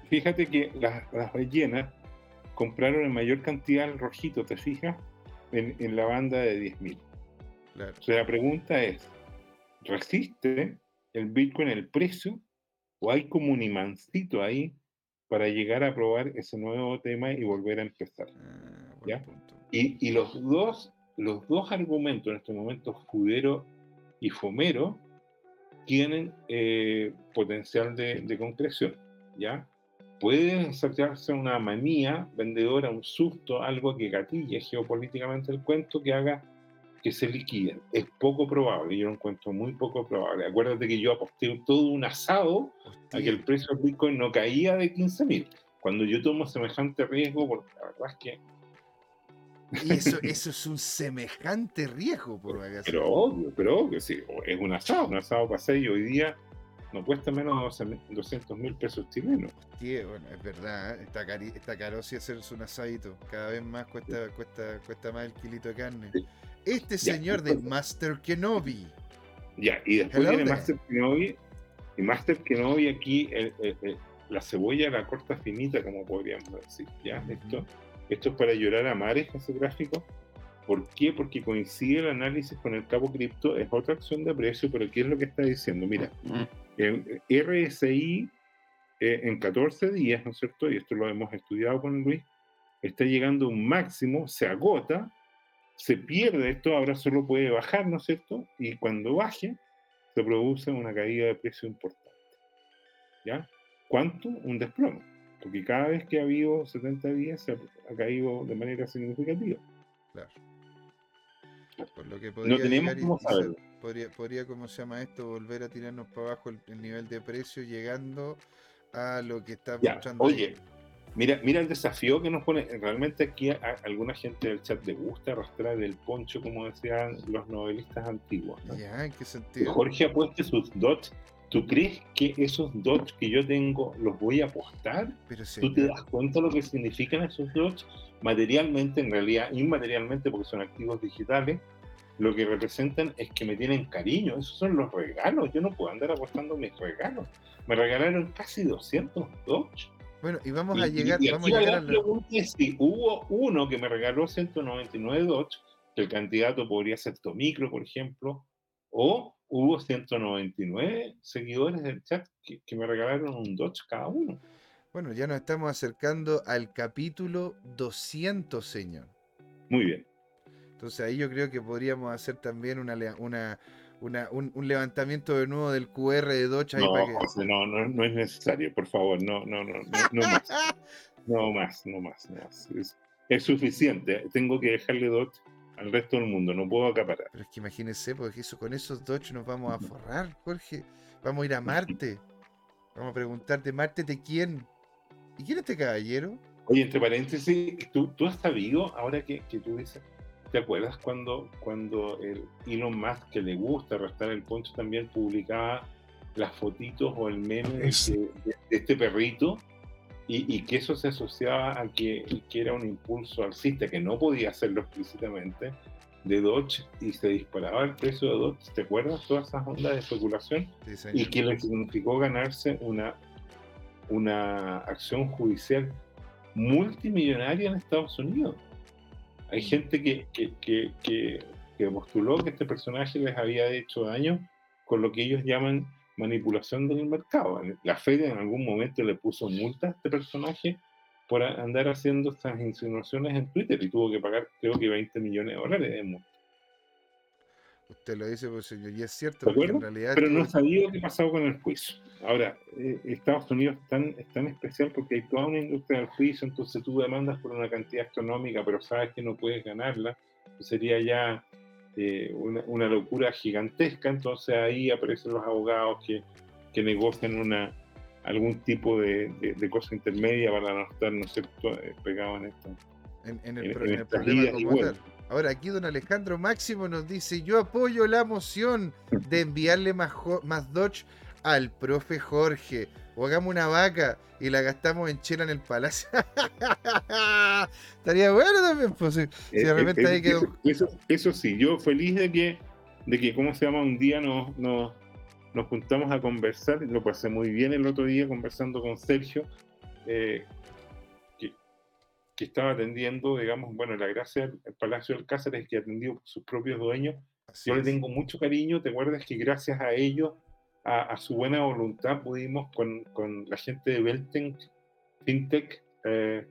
fíjate que las, las ballenas compraron en mayor cantidad el rojito, ¿te fijas? En, en la banda de 10.000. O sea, la pregunta es, ¿resiste el Bitcoin el precio o hay como un imancito ahí para llegar a probar ese nuevo tema y volver a empezar? Ah, y, los, dos, los dos argumentos en este momento, Fudero y Fomero, tienen eh, potencial de, concreción, ¿ya? Puede sacarse una manía vendedora, un susto, algo que gatille geopolíticamente el cuento, que haga que se liquiden. Es poco probable, yo lo encuentro muy poco probable. Acuérdate que yo aposté todo un asado a que el precio del Bitcoin no caía de 15 mil. Cuando yo tomo semejante riesgo, porque la verdad es que... Y eso, eso es un semejante riesgo, por Pero obvio, pero obvio, sí. Es un asado, un asado para y hoy día no cuesta menos de 200 mil pesos chilenos. Hostia, bueno, es verdad, ¿eh? está caro si hacerse un asadito. Cada vez más cuesta, cuesta, cuesta más el kilito de carne este señor de Master Kenobi. Ya, y después viene Master Kenobi. Y Master Kenobi aquí, la cebolla la corta finita, como podríamos decir. ¿ya? esto, esto es para llorar a mares, ese gráfico. ¿Por qué? Porque coincide el análisis con el cabo cripto, es otra acción de precio, pero ¿qué es lo que está diciendo? Mira, el RSI eh, en 14 días, ¿no es cierto? Y esto lo hemos estudiado con Luis, está llegando a un máximo, se agota, se pierde esto, ahora solo puede bajar, ¿no es cierto? Y cuando baje, se produce una caída de precio importante. ¿Ya? ¿Cuánto? Un desplome. Porque cada vez que ha habido 70 días se ha, caído de manera significativa. Claro. Por lo que podría no tenemos cómo saberlo. Podría, podría, ¿cómo se llama esto? Volver a tirarnos para abajo el, nivel de precio llegando a lo que está mostrando. Oye, mira, mira el desafío que nos pone. Realmente aquí a, alguna gente del chat le gusta arrastrar el poncho, como decían los novelistas antiguos. Ya, ¿en qué sentido? Jorge ha puesto sus dots ¿Tú crees que esos dots que yo tengo los voy a apostar? Pero ¿Tú te das cuenta lo que significan esos dots? Materialmente, en realidad, inmaterialmente, porque son activos digitales, lo que representan es que me tienen cariño. Esos son los regalos. Yo no puedo andar apostando mis regalos. Me regalaron casi 200 dots. Bueno, y vamos a llegar, y, vamos a llegar la pregunta es si hubo uno que me regaló 199 dots, que el candidato podría ser Tomicro, por ejemplo, o hubo 199 seguidores del chat que, me regalaron un Dodge cada uno. Bueno, ya nos estamos acercando al capítulo 200, señor. Muy bien. Entonces ahí yo creo que podríamos hacer también una, una, un, levantamiento de nuevo del QR de Dodge. no, no, no, no, es necesario, por favor, no, no, no, no, más. No más, no más, no más. Es, es suficiente. Tengo que dejarle Dodge al resto del mundo, no puedo acaparar. Pero es que imagínense, porque eso, con esos Dodge nos vamos a forrar, Jorge. Vamos a ir a Marte. Vamos a preguntarte, Marte, ¿de quién? ¿Y quién es este caballero? Oye, entre paréntesis, ¿tú, tú has sabido, ahora que, que tú dices, ¿te acuerdas cuando, cuando el Elon Musk, que le gusta arrastrar el poncho, también publicaba las fotitos o el meme de este perrito? y, que eso se asociaba a que, era un impulso alcista, que no podía hacerlo explícitamente, de Dodge y se disparaba el precio de Dodge, ¿te acuerdas? Todas esas ondas de especulación y que le significó ganarse una, una acción judicial multimillonaria en Estados Unidos. Hay gente que, que, que, que postuló que este personaje les había hecho daño con lo que ellos llaman manipulación del mercado. La Fed en algún momento le puso multa a este personaje por andar haciendo estas insinuaciones en Twitter y tuvo que pagar creo que 20 millones de dólares de multa. Usted lo dice, pues señor, y es cierto, en realidad... Pero no sabía qué pasado con el juicio. Ahora, eh, Estados Unidos es tan, es tan especial porque hay toda una industria del juicio, entonces tú demandas por una cantidad astronómica, pero sabes que no puedes ganarla, sería ya eh, una, locura gigantesca, entonces ahí aparecen los abogados que, que negocian una, algún tipo de, de, cosa intermedia para no estar, ¿no eh, pegados en esto. En, el, problema Ahora, aquí don Alejandro Máximo nos dice, yo apoyo la moción de enviarle más, más Dodge al profe Jorge. O hagamos una vaca y la gastamos en chela en el palacio. Estaría bueno también, pues, si, de eh, repente eh, hay eso, sí, yo feliz de que, de que, ¿cómo se llama? Un día nos, nos, nos juntamos a conversar, lo pasé muy bien el otro día conversando con Sergio, eh, que, estaba atendiendo, digamos, bueno, la gracia del Palacio del Cáceres que atendió por sus propios dueños. yo le tengo mucho cariño, ¿te acuerdas que gracias a ellos a, su buena voluntad pudimos con, con la gente de Belten FinTech eh,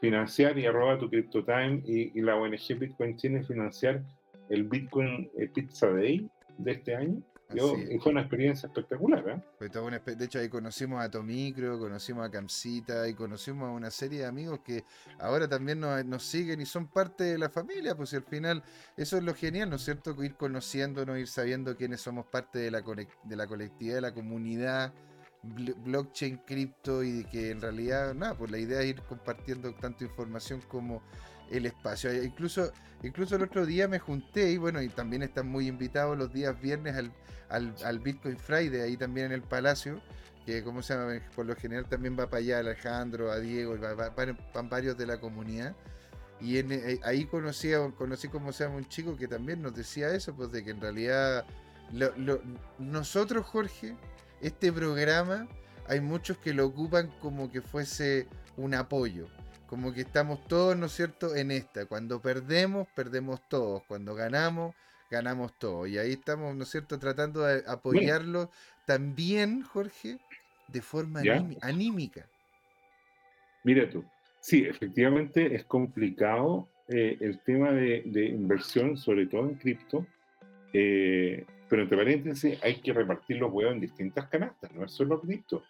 financiar y arroba tu CryptoTime y, y la ONG Bitcoin tiene financiar el Bitcoin eh, Pizza Day de este año y fue una experiencia espectacular. ¿eh? de hecho, ahí conocimos a Tomicro, conocimos a Camcita y conocimos a una serie de amigos que ahora también nos, siguen y son parte de la familia. Pues al final, eso es lo genial, ¿no es cierto? Ir conociéndonos, ir sabiendo quiénes somos parte de la, de la colectividad, de la comunidad blockchain, cripto y que en realidad, nada, pues la idea es ir compartiendo tanto información como el espacio. Incluso, incluso el otro día me junté y bueno, y también están muy invitados los días viernes al, al, Bitcoin Friday, ahí también en el Palacio, que como se llama, por lo general también va para allá Alejandro, a Diego, van varios de la comunidad. Y eh, ahí conocí, conocí como se llama un chico que también nos decía eso, pues de que en realidad nosotros, Jorge, este programa, hay muchos que lo ocupan como que fuese un apoyo como que estamos todos, ¿no es cierto?, en esta. Cuando perdemos, perdemos todos. Cuando ganamos, ganamos todos. Y ahí estamos, ¿no es cierto?, tratando de apoyarlo también, Jorge, de forma anímica. Mira tú, sí, efectivamente es complicado eh, el tema de, inversión, sobre todo en cripto, eh, pero entre paréntesis, hay que repartir los huevos en distintas canastas, no es solo cripto.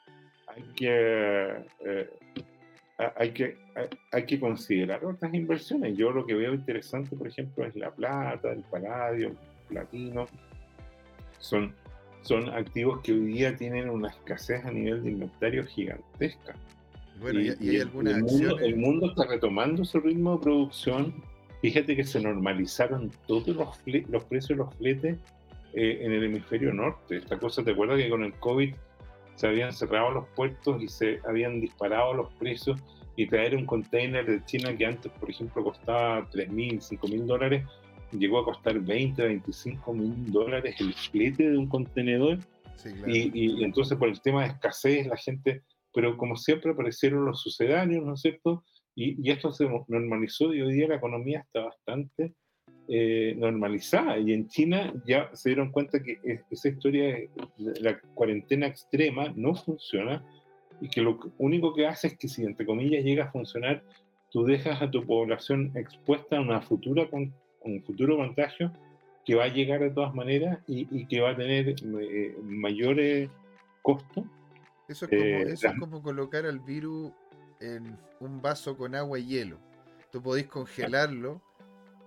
Hay que, eh, hay, que, hay, que considerar otras inversiones. Yo lo que veo interesante, por ejemplo, es la plata, el paladio, el platino. Son, son activos que hoy día tienen una escasez a nivel de inventario gigantesca. Bueno, y, hay algunas el, mundo, el mundo está retomando su ritmo de producción. Fíjate que se normalizaron todos los, los precios de los fletes eh, en el hemisferio norte. Esta cosa, ¿te acuerdas que con el COVID se habían cerrado los puertos y se habían disparado los precios y traer un container de China que antes, por ejemplo, costaba 3.000, 5.000 dólares, llegó a costar 20, 25 mil dólares el flete de un contenedor? y, y entonces por el tema de escasez la gente pero como siempre aparecieron los sucedáneos, ¿no es cierto? Y, y esto se normalizó y hoy día la economía está bastante eh, normalizada. Y en China ya se dieron cuenta que esa historia de la cuarentena extrema no funciona y que lo único que hace es que si, entre comillas, llega a funcionar, tú dejas a tu población expuesta a una futura con, un futuro contagio que va a llegar de todas maneras y, y que va a tener eh, mayores costos eso es, como, eh, eso es como colocar al virus en un vaso con agua y hielo. Tú podés congelarlo,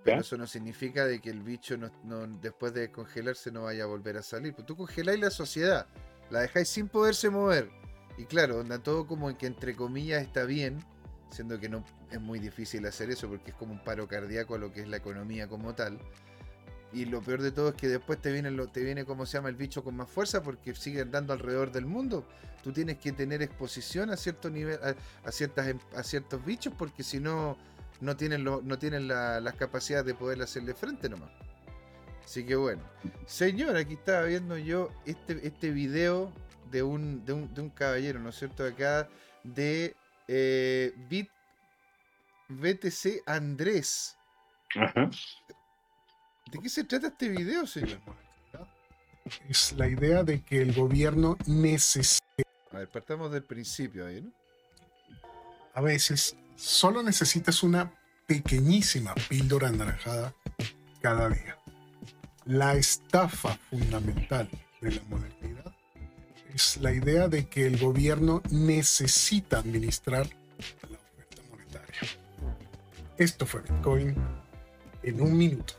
pero eso no significa de que el bicho no, después de congelarse no vaya a volver a salir. Pero tú congeláis la sociedad, la dejáis sin poderse mover. Y claro, anda todo como que entre comillas está bien, siendo que no es muy difícil hacer eso porque es como un paro cardíaco a lo que es la economía como tal. Y lo peor de todo es que después te viene, te viene como se llama el bicho con más fuerza porque sigue andando alrededor del mundo. Tú tienes que tener exposición a cierto nivel, a, ciertas, em, a ciertos bichos porque si no, no tienen, lo, no tienen la, las capacidades de poder hacerle frente nomás. Así que bueno. Señor, aquí estaba viendo yo este, este video de un, de un, de un caballero, ¿no es cierto? Acá de eh, Bit, BTC Andrés. Ajá. ¿De qué se trata este video, señor? Es la idea de que el gobierno necesita. A ver, partamos del principio ahí, ¿no? A veces solo necesitas una pequeñísima píldora anaranjada cada día. La estafa fundamental de la modernidad es la idea de que el gobierno necesita administrar la oferta monetaria. Esto fue Bitcoin en un minuto.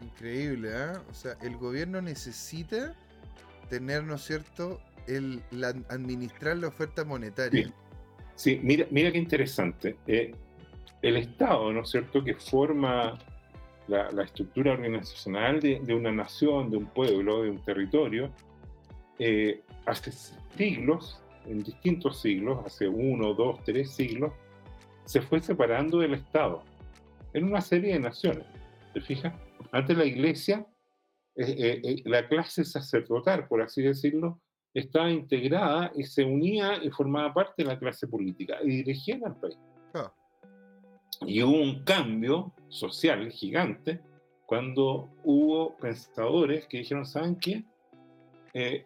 Increíble, ¿eh? O sea, el gobierno necesita tener, ¿no es cierto?, el administrar la oferta monetaria. Sí, mira, mira qué interesante. Eh, el Estado, ¿no es cierto?, que forma la, estructura organizacional de, una nación, de un pueblo, de un territorio, eh, hace siglos, en distintos siglos, hace uno, dos, tres siglos, se fue separando del Estado en una serie de naciones. ¿Te fijas? Antes la iglesia, eh, eh, la clase sacerdotal, por así decirlo, estaba integrada y se unía y formaba parte de la clase política y dirigía al país. Ah. Y hubo un cambio social gigante cuando hubo pensadores que dijeron, ¿saben qué?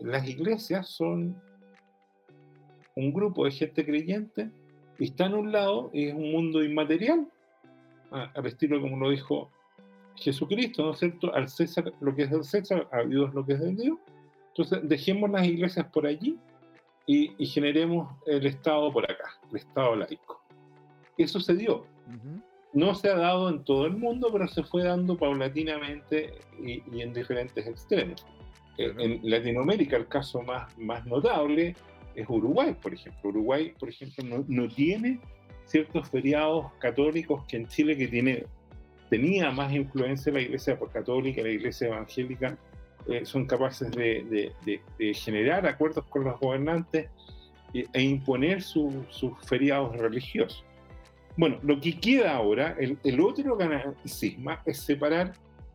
las iglesias son un grupo de gente creyente y está en un lado y es un mundo inmaterial, al estilo como lo dijo Jesucristo, ¿no es cierto? Al César lo que es del César, a Dios lo que es del Dios. Entonces, dejemos las iglesias por allí y, generemos el Estado por acá, el Estado laico. Eso se dio. No se ha dado en todo el mundo, pero se fue dando paulatinamente y, en diferentes extremos. En Latinoamérica, el caso más, más notable es Uruguay, por ejemplo. Uruguay, por ejemplo, no, no tiene ciertos feriados católicos que en Chile, que tiene tenía más influencia la Iglesia católica y la Iglesia evangélica, eh, son capaces de, generar acuerdos con los gobernantes e, imponer sus feriados religiosos. Bueno, lo que queda ahora, el, otro cisma es separar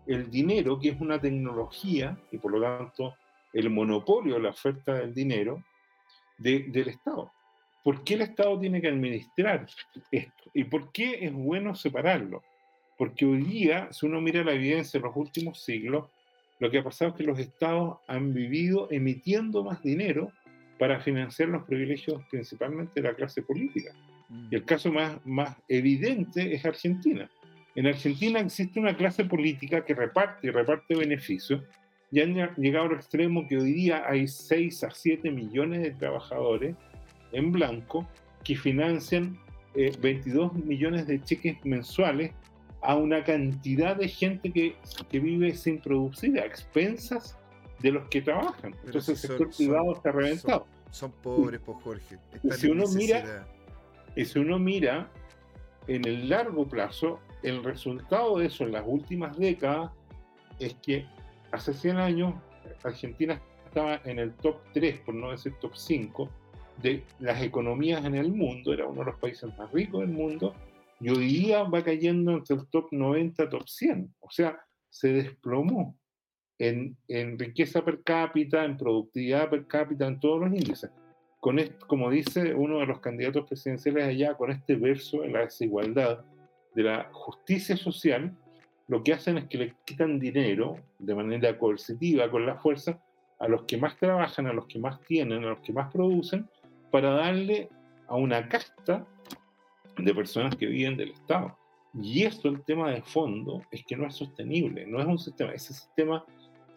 el dinero, que es una tecnología, y por lo tanto el monopolio la oferta del dinero, del Estado. ¿Por qué el Estado tiene que administrar esto? ¿Y por qué es bueno separarlo? Porque hoy día, si uno mira la evidencia de los últimos siglos, lo que ha pasado es que los estados han vivido emitiendo más dinero para financiar los privilegios principalmente de la clase política. Y el caso más, más evidente es Argentina. En Argentina existe una clase política que reparte y reparte beneficios y han llegado al extremo que hoy día hay 6 a 7 millones de trabajadores en blanco que financian 22 eh, millones de cheques mensuales a una cantidad de gente que, que vive sin producir, a expensas de los que trabajan. Entonces el sector privado está reventado. Son, pobres, por pues, Jorge. si uno, mira, y si uno mira en el largo plazo, el resultado de eso en las últimas décadas es que hace 100 años Argentina estaba en el top 3, por no decir top 5, de las economías en el mundo, era uno de los países más ricos del mundo, y hoy día va cayendo entre el top 90, top 100. O sea, se desplomó en, en riqueza per cápita, en productividad per cápita, en todos los índices. Con esto, como dice uno de los candidatos presidenciales allá, con este verso de la desigualdad, de la justicia social, lo que hacen es que le quitan dinero de manera coercitiva, con la fuerza, a los que más trabajan, a los que más tienen, a los que más producen, para darle a una casta de personas que viven del Estado. Y esto, el tema de fondo, es que no es sostenible, no es un sistema, ese sistema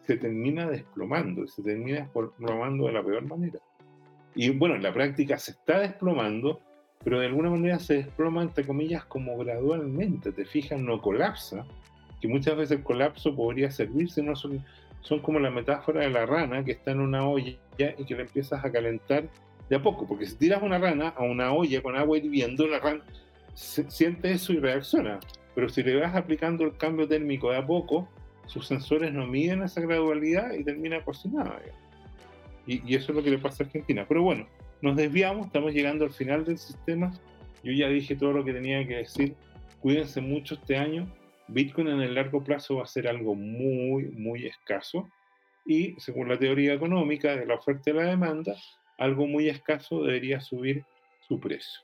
se termina desplomando, se termina desplomando de la peor manera. Y bueno, en la práctica se está desplomando, pero de alguna manera se desploma, entre comillas, como gradualmente, te fijas, no colapsa, que muchas veces el colapso podría servirse, no son, son como la metáfora de la rana que está en una olla y que le empiezas a calentar de a poco, porque si tiras una rana a una olla con agua hirviendo, la rana siente eso y reacciona. Pero si le vas aplicando el cambio térmico de a poco, sus sensores no miden esa gradualidad y termina cocinada. Y, y, eso es lo que le pasa a Argentina. Pero bueno, nos desviamos, estamos llegando al final del sistema. Yo ya dije todo lo que tenía que decir. Cuídense mucho este año. Bitcoin en el largo plazo va a ser algo muy, muy escaso. Y según la teoría económica de la oferta y la demanda, algo muy escaso debería subir su precio.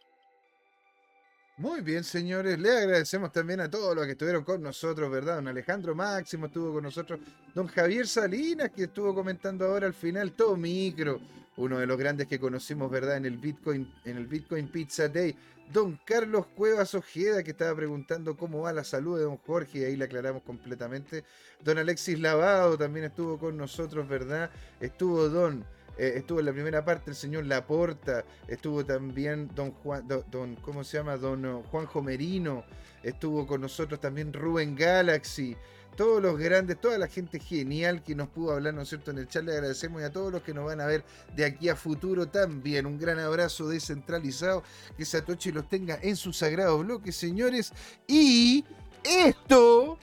Muy bien, señores. Le agradecemos también a todos los que estuvieron con nosotros, ¿verdad? Don Alejandro Máximo estuvo con nosotros. Don Javier Salinas, que estuvo comentando ahora al final, todo micro. Uno de los grandes que conocimos, ¿verdad? En el Bitcoin, en el Bitcoin Pizza Day. Don Carlos Cuevas Ojeda, que estaba preguntando cómo va la salud de don Jorge, y ahí le aclaramos completamente. Don Alexis Lavado también estuvo con nosotros, ¿verdad? Estuvo Don eh, estuvo en la primera parte el señor Laporta, estuvo también don Juan, don, ¿cómo se llama? Don uh, Juanjo Merino, estuvo con nosotros también Rubén Galaxy, todos los grandes, toda la gente genial que nos pudo hablar, ¿no es cierto?, en el chat. Le agradecemos y a todos los que nos van a ver de aquí a futuro también. Un gran abrazo descentralizado. Que Satoshi los tenga en su sagrado bloque, señores. Y esto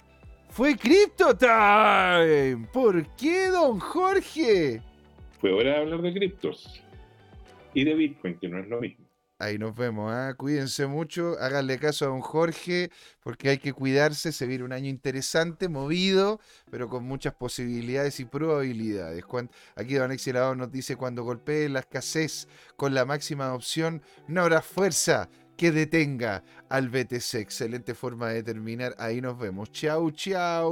fue Crypto Time. ¿Por qué, don Jorge? Fue hora de hablar de criptos y de Bitcoin, que no es lo mismo. Ahí nos vemos, ¿ah? cuídense mucho, háganle caso a don Jorge, porque hay que cuidarse, se viene un año interesante, movido, pero con muchas posibilidades y probabilidades. aquí don Alexi nos dice, cuando golpee la escasez con la máxima opción, no habrá fuerza que detenga al BTC. Excelente forma de terminar, ahí nos vemos. Chau, chau.